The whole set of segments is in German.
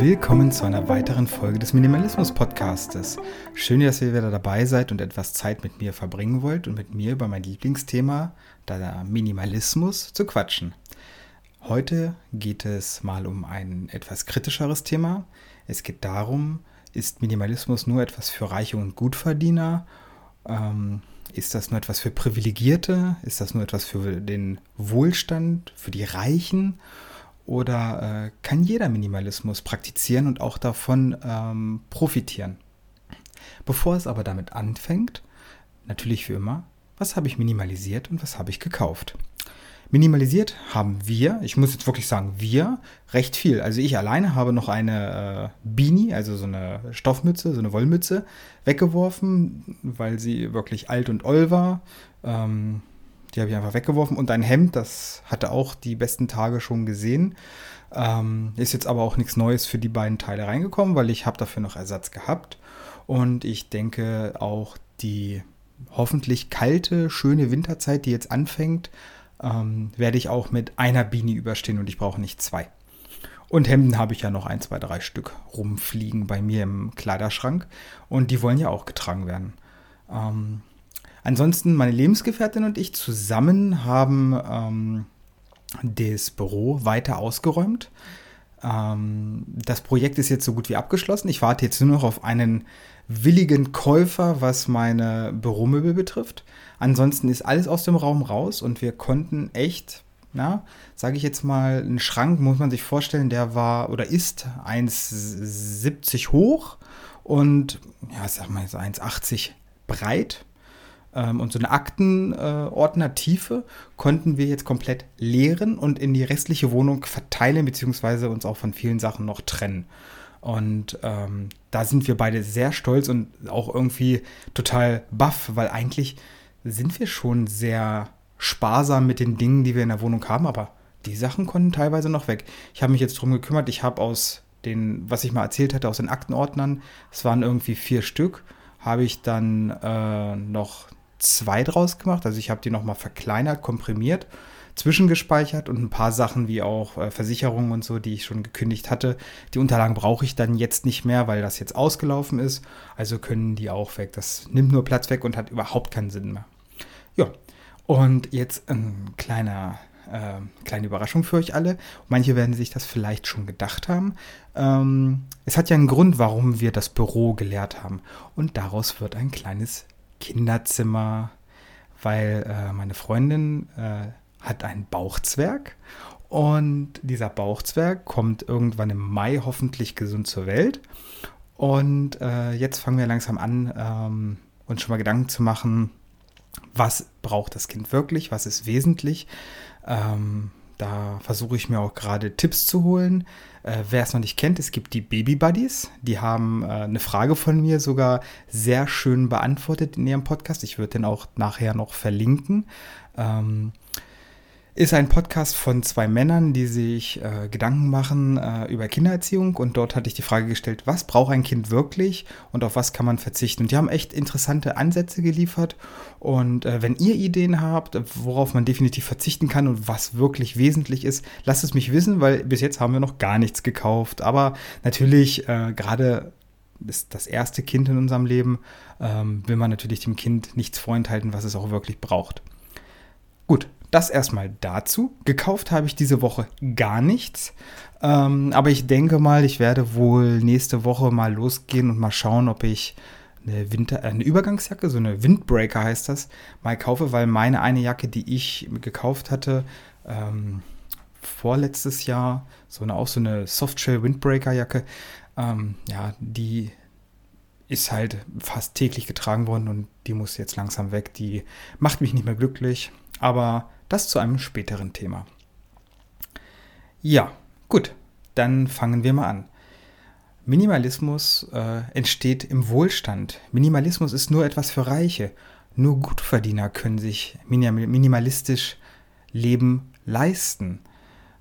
Willkommen zu einer weiteren Folge des Minimalismus Podcastes. Schön, dass ihr wieder dabei seid und etwas Zeit mit mir verbringen wollt und mit mir über mein Lieblingsthema, der Minimalismus, zu quatschen. Heute geht es mal um ein etwas kritischeres Thema. Es geht darum, ist Minimalismus nur etwas für Reiche und Gutverdiener? Ähm, ist das nur etwas für Privilegierte? Ist das nur etwas für den Wohlstand, für die Reichen? Oder äh, kann jeder Minimalismus praktizieren und auch davon ähm, profitieren? Bevor es aber damit anfängt, natürlich wie immer, was habe ich minimalisiert und was habe ich gekauft? Minimalisiert haben wir, ich muss jetzt wirklich sagen, wir, recht viel. Also ich alleine habe noch eine äh, Beanie, also so eine Stoffmütze, so eine Wollmütze, weggeworfen, weil sie wirklich alt und oll war. Ähm, die habe ich einfach weggeworfen. Und ein Hemd, das hatte auch die besten Tage schon gesehen. Ähm, ist jetzt aber auch nichts Neues für die beiden Teile reingekommen, weil ich habe dafür noch Ersatz gehabt. Und ich denke auch die hoffentlich kalte, schöne Winterzeit, die jetzt anfängt, ähm, werde ich auch mit einer Beanie überstehen und ich brauche nicht zwei. Und Hemden habe ich ja noch ein, zwei, drei Stück rumfliegen bei mir im Kleiderschrank. Und die wollen ja auch getragen werden. Ähm, Ansonsten meine Lebensgefährtin und ich zusammen haben ähm, das Büro weiter ausgeräumt. Ähm, das Projekt ist jetzt so gut wie abgeschlossen. Ich warte jetzt nur noch auf einen willigen Käufer, was meine Büromöbel betrifft. Ansonsten ist alles aus dem Raum raus und wir konnten echt, na, sage ich jetzt mal, einen Schrank, muss man sich vorstellen, der war oder ist 1,70 hoch und ja, sag mal so 1,80 breit ähm, und so eine Aktenordnertiefe äh, konnten wir jetzt komplett leeren und in die restliche Wohnung verteilen, beziehungsweise uns auch von vielen Sachen noch trennen. Und ähm, da sind wir beide sehr stolz und auch irgendwie total baff, weil eigentlich sind wir schon sehr sparsam mit den Dingen, die wir in der Wohnung haben, aber die Sachen konnten teilweise noch weg. Ich habe mich jetzt darum gekümmert, ich habe aus den, was ich mal erzählt hatte, aus den Aktenordnern, es waren irgendwie vier Stück, habe ich dann äh, noch zwei draus gemacht. Also ich habe die nochmal verkleinert, komprimiert, zwischengespeichert und ein paar Sachen wie auch äh, Versicherungen und so, die ich schon gekündigt hatte. Die Unterlagen brauche ich dann jetzt nicht mehr, weil das jetzt ausgelaufen ist. Also können die auch weg. Das nimmt nur Platz weg und hat überhaupt keinen Sinn mehr. Ja, und jetzt ein kleiner äh, kleine Überraschung für euch alle. Manche werden sich das vielleicht schon gedacht haben. Ähm, es hat ja einen Grund, warum wir das Büro geleert haben. Und daraus wird ein kleines Kinderzimmer, weil äh, meine Freundin äh, hat einen Bauchzwerg und dieser Bauchzwerg kommt irgendwann im Mai hoffentlich gesund zur Welt. Und äh, jetzt fangen wir langsam an, ähm, uns schon mal Gedanken zu machen, was braucht das Kind wirklich, was ist wesentlich. Ähm, da versuche ich mir auch gerade Tipps zu holen. Äh, wer es noch nicht kennt, es gibt die Baby Buddies. Die haben äh, eine Frage von mir sogar sehr schön beantwortet in ihrem Podcast. Ich würde den auch nachher noch verlinken. Ähm, ist ein Podcast von zwei Männern, die sich äh, Gedanken machen äh, über Kindererziehung. Und dort hatte ich die Frage gestellt, was braucht ein Kind wirklich und auf was kann man verzichten? Und die haben echt interessante Ansätze geliefert. Und äh, wenn ihr Ideen habt, worauf man definitiv verzichten kann und was wirklich wesentlich ist, lasst es mich wissen, weil bis jetzt haben wir noch gar nichts gekauft. Aber natürlich, äh, gerade ist das erste Kind in unserem Leben, ähm, will man natürlich dem Kind nichts vorenthalten, was es auch wirklich braucht. Gut, das erstmal dazu. Gekauft habe ich diese Woche gar nichts. Ähm, aber ich denke mal, ich werde wohl nächste Woche mal losgehen und mal schauen, ob ich eine, Winter, äh, eine Übergangsjacke, so eine Windbreaker heißt das, mal kaufe, weil meine eine Jacke, die ich gekauft hatte, ähm, vorletztes Jahr, so eine auch so eine Softshell Windbreaker Jacke, ähm, ja, die ist halt fast täglich getragen worden und die muss jetzt langsam weg. Die macht mich nicht mehr glücklich, aber das zu einem späteren Thema. Ja, gut, dann fangen wir mal an. Minimalismus äh, entsteht im Wohlstand. Minimalismus ist nur etwas für Reiche. Nur Gutverdiener können sich minimalistisch Leben leisten.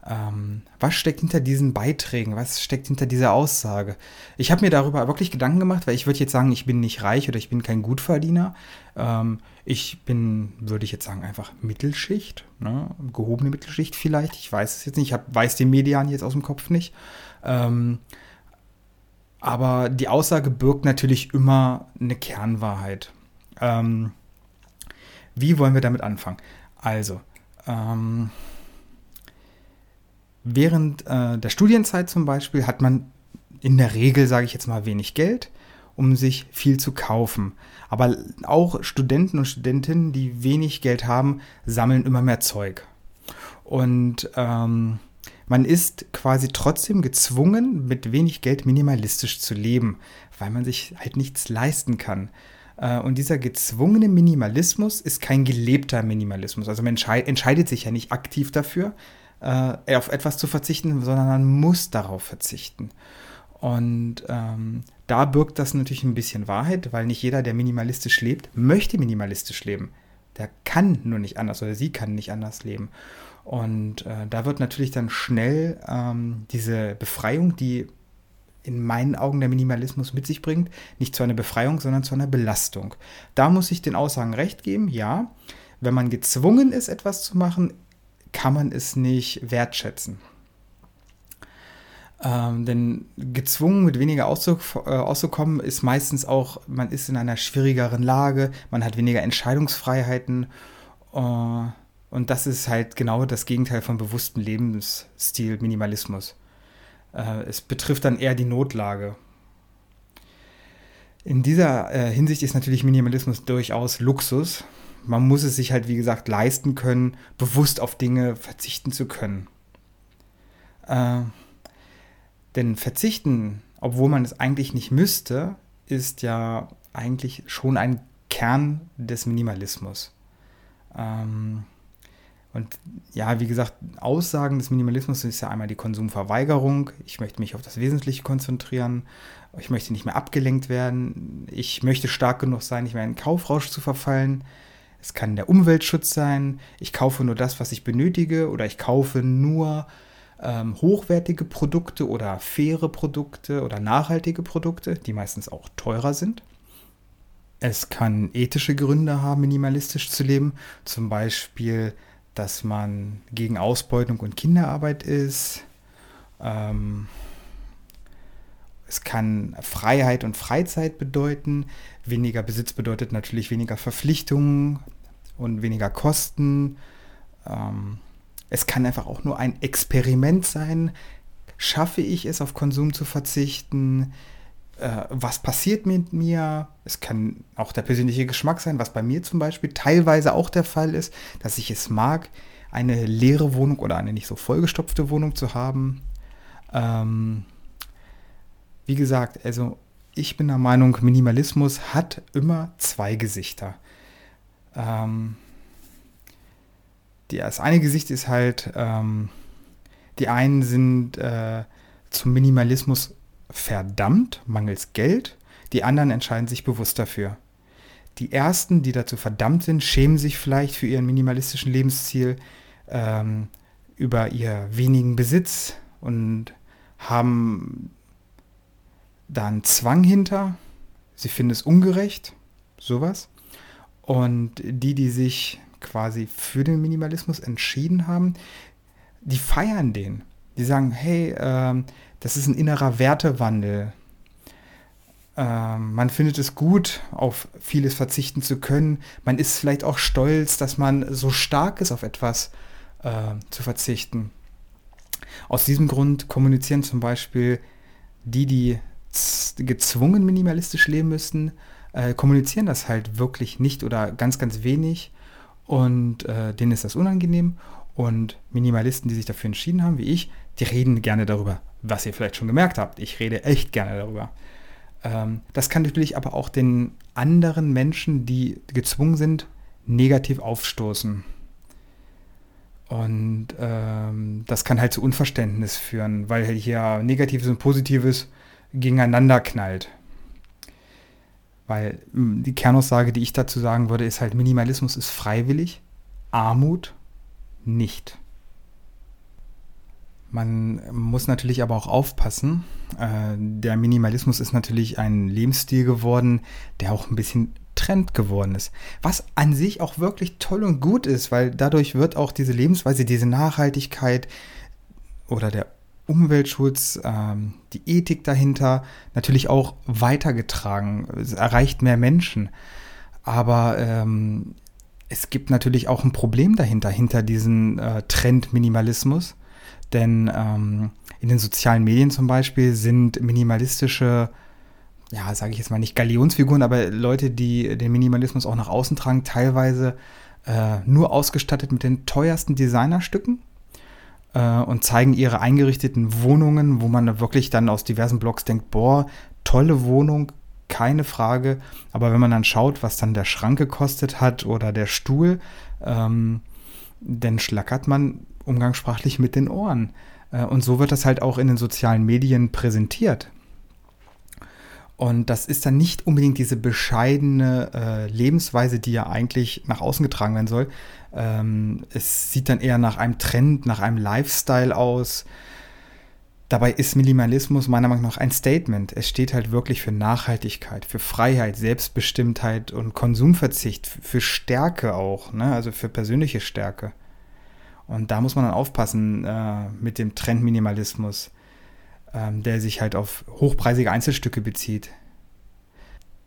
Ähm, was steckt hinter diesen Beiträgen? Was steckt hinter dieser Aussage? Ich habe mir darüber wirklich Gedanken gemacht, weil ich würde jetzt sagen, ich bin nicht reich oder ich bin kein Gutverdiener. Ähm, ich bin, würde ich jetzt sagen, einfach Mittelschicht, ne? gehobene Mittelschicht vielleicht. Ich weiß es jetzt nicht. Ich hab, weiß den Median jetzt aus dem Kopf nicht. Ähm, Aber die Aussage birgt natürlich immer eine Kernwahrheit. Ähm, wie wollen wir damit anfangen? Also, ähm, während äh, der Studienzeit zum Beispiel hat man in der Regel, sage ich jetzt mal, wenig Geld, um sich viel zu kaufen. Aber auch Studenten und Studentinnen, die wenig Geld haben, sammeln immer mehr Zeug. Und ähm, man ist quasi trotzdem gezwungen, mit wenig Geld minimalistisch zu leben, weil man sich halt nichts leisten kann. Äh, und dieser gezwungene Minimalismus ist kein gelebter Minimalismus. Also man entscheidet sich ja nicht aktiv dafür, äh, auf etwas zu verzichten, sondern man muss darauf verzichten. Und ähm, da birgt das natürlich ein bisschen Wahrheit, weil nicht jeder, der minimalistisch lebt, möchte minimalistisch leben. Der kann nur nicht anders oder sie kann nicht anders leben. Und äh, da wird natürlich dann schnell ähm, diese Befreiung, die in meinen Augen der Minimalismus mit sich bringt, nicht zu einer Befreiung, sondern zu einer Belastung. Da muss ich den Aussagen recht geben, ja. Wenn man gezwungen ist, etwas zu machen, kann man es nicht wertschätzen. Ähm, denn gezwungen mit weniger auszuk äh, auszukommen ist meistens auch, man ist in einer schwierigeren Lage, man hat weniger Entscheidungsfreiheiten. Äh, und das ist halt genau das Gegenteil vom bewussten Lebensstil Minimalismus. Äh, es betrifft dann eher die Notlage. In dieser äh, Hinsicht ist natürlich Minimalismus durchaus Luxus. Man muss es sich halt, wie gesagt, leisten können, bewusst auf Dinge verzichten zu können. Äh, denn verzichten, obwohl man es eigentlich nicht müsste, ist ja eigentlich schon ein Kern des Minimalismus. Ähm, und ja, wie gesagt, Aussagen des Minimalismus ist ja einmal die Konsumverweigerung. Ich möchte mich auf das Wesentliche konzentrieren. Ich möchte nicht mehr abgelenkt werden. Ich möchte stark genug sein, nicht mehr in Kaufrausch zu verfallen. Es kann der Umweltschutz sein. Ich kaufe nur das, was ich benötige. Oder ich kaufe nur ähm, hochwertige Produkte oder faire Produkte oder nachhaltige Produkte, die meistens auch teurer sind. Es kann ethische Gründe haben, minimalistisch zu leben. Zum Beispiel, dass man gegen Ausbeutung und Kinderarbeit ist. Ähm, es kann Freiheit und Freizeit bedeuten. Weniger Besitz bedeutet natürlich weniger Verpflichtungen und weniger Kosten. Ähm, es kann einfach auch nur ein Experiment sein. Schaffe ich es, auf Konsum zu verzichten? Äh, was passiert mit mir? Es kann auch der persönliche Geschmack sein, was bei mir zum Beispiel teilweise auch der Fall ist, dass ich es mag, eine leere Wohnung oder eine nicht so vollgestopfte Wohnung zu haben. Ähm, wie gesagt, also ich bin der Meinung, Minimalismus hat immer zwei Gesichter. Ähm, die, das eine Gesicht ist halt, ähm, die einen sind äh, zum Minimalismus verdammt, mangels Geld, die anderen entscheiden sich bewusst dafür. Die ersten, die dazu verdammt sind, schämen sich vielleicht für ihren minimalistischen Lebensziel ähm, über ihr wenigen Besitz und haben da einen Zwang hinter. Sie finden es ungerecht, sowas. Und die, die sich quasi für den Minimalismus entschieden haben, die feiern den. Die sagen, hey, ähm, das ist ein innerer Wertewandel. Ähm, man findet es gut, auf vieles verzichten zu können. Man ist vielleicht auch stolz, dass man so stark ist, auf etwas äh, zu verzichten. Aus diesem Grund kommunizieren zum Beispiel die, die gezwungen minimalistisch leben müssen, äh, kommunizieren das halt wirklich nicht oder ganz, ganz wenig und äh, denen ist das unangenehm. Und Minimalisten, die sich dafür entschieden haben, wie ich, die reden gerne darüber, was ihr vielleicht schon gemerkt habt. Ich rede echt gerne darüber. Ähm, das kann natürlich aber auch den anderen Menschen, die gezwungen sind, negativ aufstoßen. Und ähm, das kann halt zu Unverständnis führen, weil hier Negatives und Positives gegeneinander knallt. Weil hm, die Kernaussage, die ich dazu sagen würde, ist halt, Minimalismus ist freiwillig, Armut nicht. Man muss natürlich aber auch aufpassen. Äh, der Minimalismus ist natürlich ein Lebensstil geworden, der auch ein bisschen Trend geworden ist. Was an sich auch wirklich toll und gut ist, weil dadurch wird auch diese Lebensweise, diese Nachhaltigkeit oder der Umweltschutz, ähm, die Ethik dahinter natürlich auch weitergetragen. Es erreicht mehr Menschen. Aber ähm, es gibt natürlich auch ein Problem dahinter, hinter diesem äh, Trend Minimalismus. Denn ähm, in den sozialen Medien zum Beispiel sind minimalistische, ja, sage ich jetzt mal nicht Galionsfiguren, aber Leute, die den Minimalismus auch nach außen tragen, teilweise äh, nur ausgestattet mit den teuersten Designerstücken äh, und zeigen ihre eingerichteten Wohnungen, wo man wirklich dann aus diversen Blogs denkt, boah, tolle Wohnung, keine Frage. Aber wenn man dann schaut, was dann der Schrank gekostet hat oder der Stuhl, ähm, dann schlackert man umgangssprachlich mit den Ohren. Äh, und so wird das halt auch in den sozialen Medien präsentiert. Und das ist dann nicht unbedingt diese bescheidene äh, Lebensweise, die ja eigentlich nach außen getragen werden soll. Ähm, es sieht dann eher nach einem Trend, nach einem Lifestyle aus. Dabei ist Minimalismus meiner Meinung nach ein Statement. Es steht halt wirklich für Nachhaltigkeit, für Freiheit, Selbstbestimmtheit und Konsumverzicht, für Stärke auch, ne? also für persönliche Stärke. Und da muss man dann aufpassen äh, mit dem Trend Minimalismus ähm, der sich halt auf hochpreisige Einzelstücke bezieht.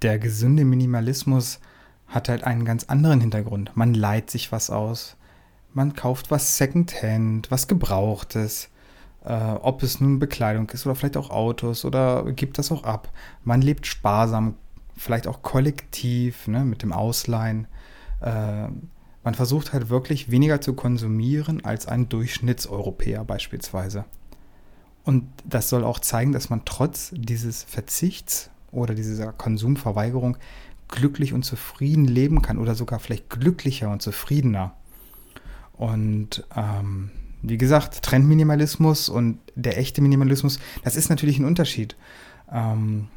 Der gesunde Minimalismus hat halt einen ganz anderen Hintergrund. Man leiht sich was aus. Man kauft was Secondhand, was Gebrauchtes. Äh, ob es nun Bekleidung ist oder vielleicht auch Autos oder gibt das auch ab. Man lebt sparsam, vielleicht auch kollektiv ne, mit dem Ausleihen. Äh, man versucht halt wirklich weniger zu konsumieren als ein Durchschnittseuropäer beispielsweise. Und das soll auch zeigen, dass man trotz dieses Verzichts oder dieser Konsumverweigerung glücklich und zufrieden leben kann oder sogar vielleicht glücklicher und zufriedener. Und ähm, wie gesagt, Trendminimalismus und der echte Minimalismus, das ist natürlich ein Unterschied. Ähm,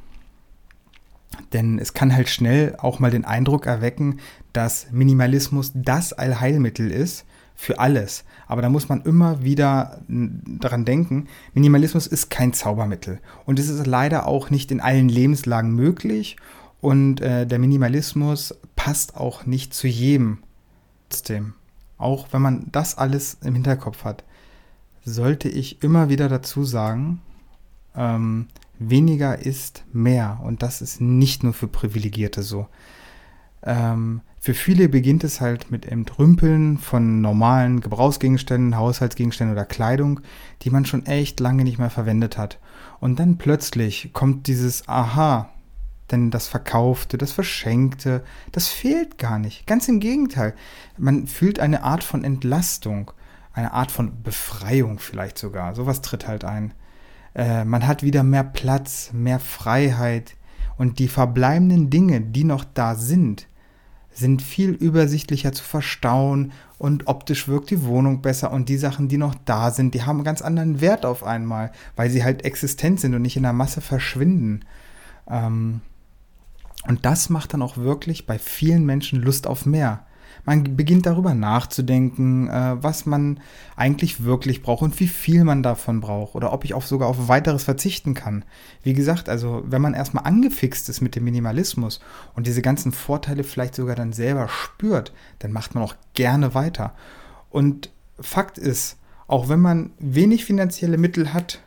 denn es kann halt schnell auch mal den Eindruck erwecken, dass Minimalismus das Allheilmittel ist für alles. Aber da muss man immer wieder daran denken, Minimalismus ist kein Zaubermittel. Und es ist leider auch nicht in allen Lebenslagen möglich. Und äh, der Minimalismus passt auch nicht zu jedem. Trotzdem, auch wenn man das alles im Hinterkopf hat, sollte ich immer wieder dazu sagen, ähm, weniger ist mehr. Und das ist nicht nur für Privilegierte so. Ähm, für viele beginnt es halt mit Entrümpeln von normalen Gebrauchsgegenständen, Haushaltsgegenständen oder Kleidung, die man schon echt lange nicht mehr verwendet hat. Und dann plötzlich kommt dieses Aha, denn das Verkaufte, das Verschenkte, das fehlt gar nicht. Ganz im Gegenteil. Man fühlt eine Art von Entlastung, eine Art von Befreiung vielleicht sogar. Sowas tritt halt ein. Äh, man hat wieder mehr Platz, mehr Freiheit. Und die verbleibenden Dinge, die noch da sind, sind viel übersichtlicher zu verstauen und optisch wirkt die Wohnung besser und die Sachen, die noch da sind, die haben einen ganz anderen Wert auf einmal, weil sie halt existent sind und nicht in der Masse verschwinden. Ähm, und das macht dann auch wirklich bei vielen Menschen Lust auf mehr. Man beginnt darüber nachzudenken, äh, was man eigentlich wirklich braucht und wie viel man davon braucht oder ob ich auch sogar auf weiteres verzichten kann. Wie gesagt, also wenn man erstmal angefixt ist mit dem Minimalismus und diese ganzen Vorteile vielleicht sogar dann selber spürt, dann macht man auch gerne weiter. Und Fakt ist, auch wenn man wenig finanzielle Mittel hat,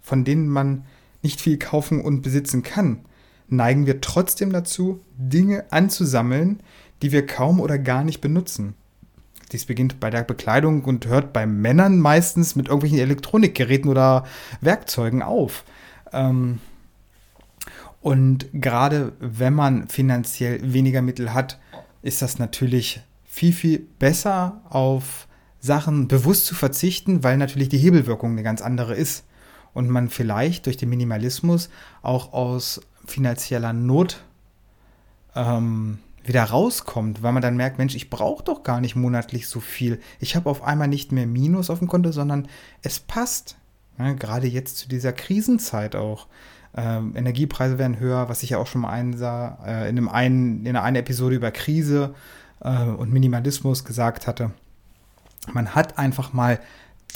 von denen man nicht viel kaufen und besitzen kann, neigen wir trotzdem dazu, Dinge anzusammeln, die wir kaum oder gar nicht benutzen. Dies beginnt bei der Bekleidung und hört bei Männern meistens mit irgendwelchen Elektronikgeräten oder Werkzeugen auf. Ähm und gerade wenn man finanziell weniger Mittel hat, ist das natürlich viel, viel besser auf Sachen bewusst zu verzichten, weil natürlich die Hebelwirkung eine ganz andere ist. Und man vielleicht durch den Minimalismus auch aus finanzieller Not ähm, wieder rauskommt, weil man dann merkt, Mensch, ich brauche doch gar nicht monatlich so viel. Ich habe auf einmal nicht mehr Minus auf dem Konto, sondern es passt. Ja, gerade jetzt zu dieser Krisenzeit auch. Ähm, Energiepreise werden höher, was ich ja auch schon mal einsah, äh, in, einem einen, in einer Episode über Krise äh, und Minimalismus gesagt hatte. Man hat einfach mal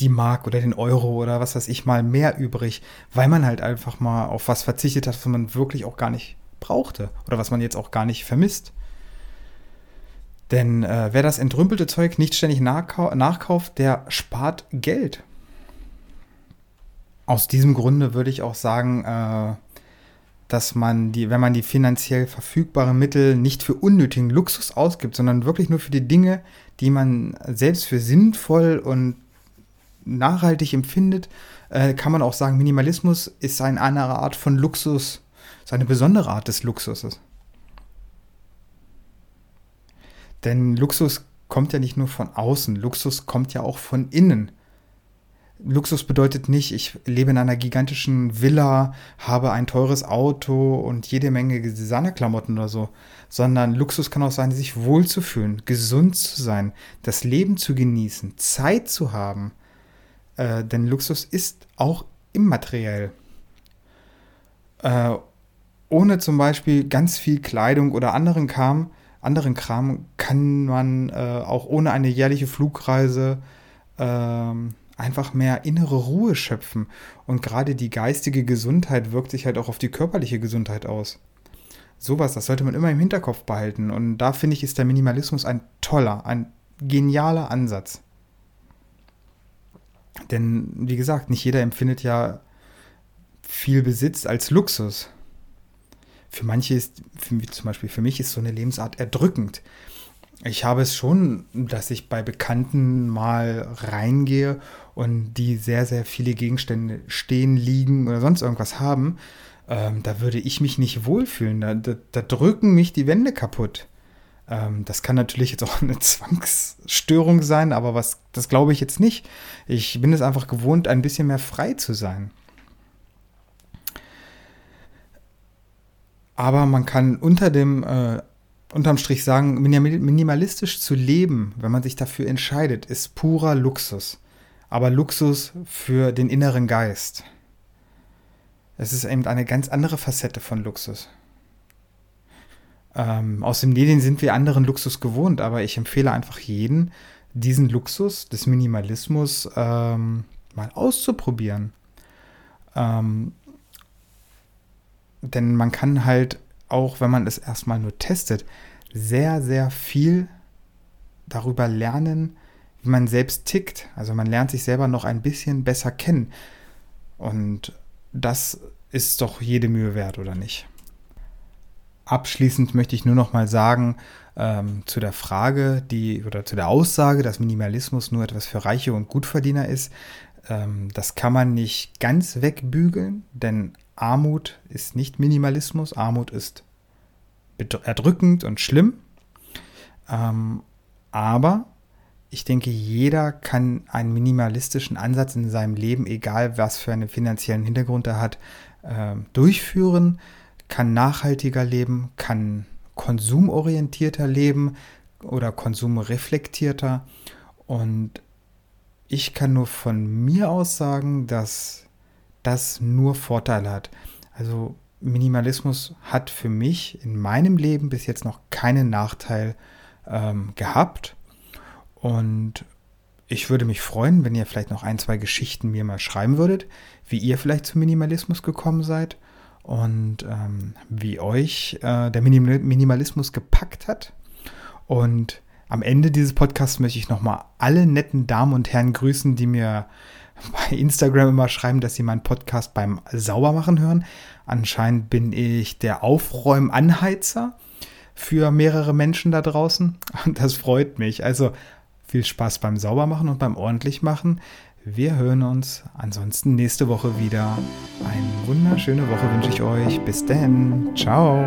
die Mark oder den Euro oder was weiß ich mal mehr übrig, weil man halt einfach mal auf was verzichtet hat, was man wirklich auch gar nicht brauchte oder was man jetzt auch gar nicht vermisst. Denn äh, wer das entrümpelte Zeug nicht ständig nachkau nachkauft, der spart Geld. aus diesem Grunde würde ich auch sagen, äh, dass man die, wenn man die finanziell verfügbaren Mittel nicht für unnötigen Luxus ausgibt, sondern wirklich nur für die Dinge, die man selbst für sinnvoll und nachhaltig empfindet, äh, kann man auch sagen, Minimalismus ist eine andere Art von Luxus, ist eine besondere Art des Luxuses. Denn Luxus kommt ja nicht nur von außen, Luxus kommt ja auch von innen. Luxus bedeutet nicht, ich lebe in einer gigantischen Villa, habe ein teures Auto und jede Menge Designerklamotten oder so, sondern Luxus kann auch sein, sich wohlzufühlen, gesund zu sein, das Leben zu genießen, Zeit zu haben. Äh, denn Luxus ist auch immateriell. Äh, ohne zum Beispiel ganz viel Kleidung oder anderen Kram, anderen Kram kann man äh, auch ohne eine jährliche Flugreise ähm, einfach mehr innere Ruhe schöpfen. Und gerade die geistige Gesundheit wirkt sich halt auch auf die körperliche Gesundheit aus. Sowas, das sollte man immer im Hinterkopf behalten. Und da finde ich, ist der Minimalismus ein toller, ein genialer Ansatz. Denn, wie gesagt, nicht jeder empfindet ja viel Besitz als Luxus. Für manche ist, für, zum Beispiel für mich ist so eine Lebensart erdrückend. Ich habe es schon, dass ich bei Bekannten mal reingehe und die sehr, sehr viele Gegenstände stehen, liegen oder sonst irgendwas haben. Ähm, da würde ich mich nicht wohlfühlen. Da, da, da drücken mich die Wände kaputt. Ähm, das kann natürlich jetzt auch eine Zwangsstörung sein, aber was, das glaube ich jetzt nicht. Ich bin es einfach gewohnt, ein bisschen mehr frei zu sein. Aber man kann unter dem äh, unterm Strich sagen, minimalistisch zu leben, wenn man sich dafür entscheidet, ist purer Luxus. Aber Luxus für den inneren Geist. Es ist eben eine ganz andere Facette von Luxus. Ähm, aus den Medien sind wir anderen Luxus gewohnt, aber ich empfehle einfach jeden, diesen Luxus des Minimalismus ähm, mal auszuprobieren. Ähm, denn man kann halt auch wenn man es erstmal nur testet, sehr, sehr viel darüber lernen, wie man selbst tickt. Also man lernt sich selber noch ein bisschen besser kennen. Und das ist doch jede Mühe wert, oder nicht? Abschließend möchte ich nur noch mal sagen ähm, zu der Frage, die oder zu der Aussage, dass Minimalismus nur etwas für Reiche und Gutverdiener ist. Ähm, das kann man nicht ganz wegbügeln, denn Armut ist nicht Minimalismus, Armut ist erdrückend und schlimm. Ähm, aber ich denke, jeder kann einen minimalistischen Ansatz in seinem Leben, egal was für einen finanziellen Hintergrund er hat, äh, durchführen, kann nachhaltiger leben, kann konsumorientierter leben oder konsumreflektierter. Und ich kann nur von mir aus sagen, dass das nur Vorteile hat. Also Minimalismus hat für mich in meinem Leben bis jetzt noch keinen Nachteil ähm, gehabt. Und ich würde mich freuen, wenn ihr vielleicht noch ein, zwei Geschichten mir mal schreiben würdet, wie ihr vielleicht zum Minimalismus gekommen seid und ähm, wie euch äh, der Minim Minimalismus gepackt hat. Und am Ende dieses Podcasts möchte ich nochmal alle netten Damen und Herren grüßen, die mir bei Instagram immer schreiben, dass sie meinen Podcast beim Saubermachen hören. Anscheinend bin ich der Aufräumanheizer für mehrere Menschen da draußen. Und das freut mich. Also viel Spaß beim Saubermachen und beim Ordentlichmachen. Wir hören uns ansonsten nächste Woche wieder. Eine wunderschöne Woche wünsche ich euch. Bis denn. Ciao.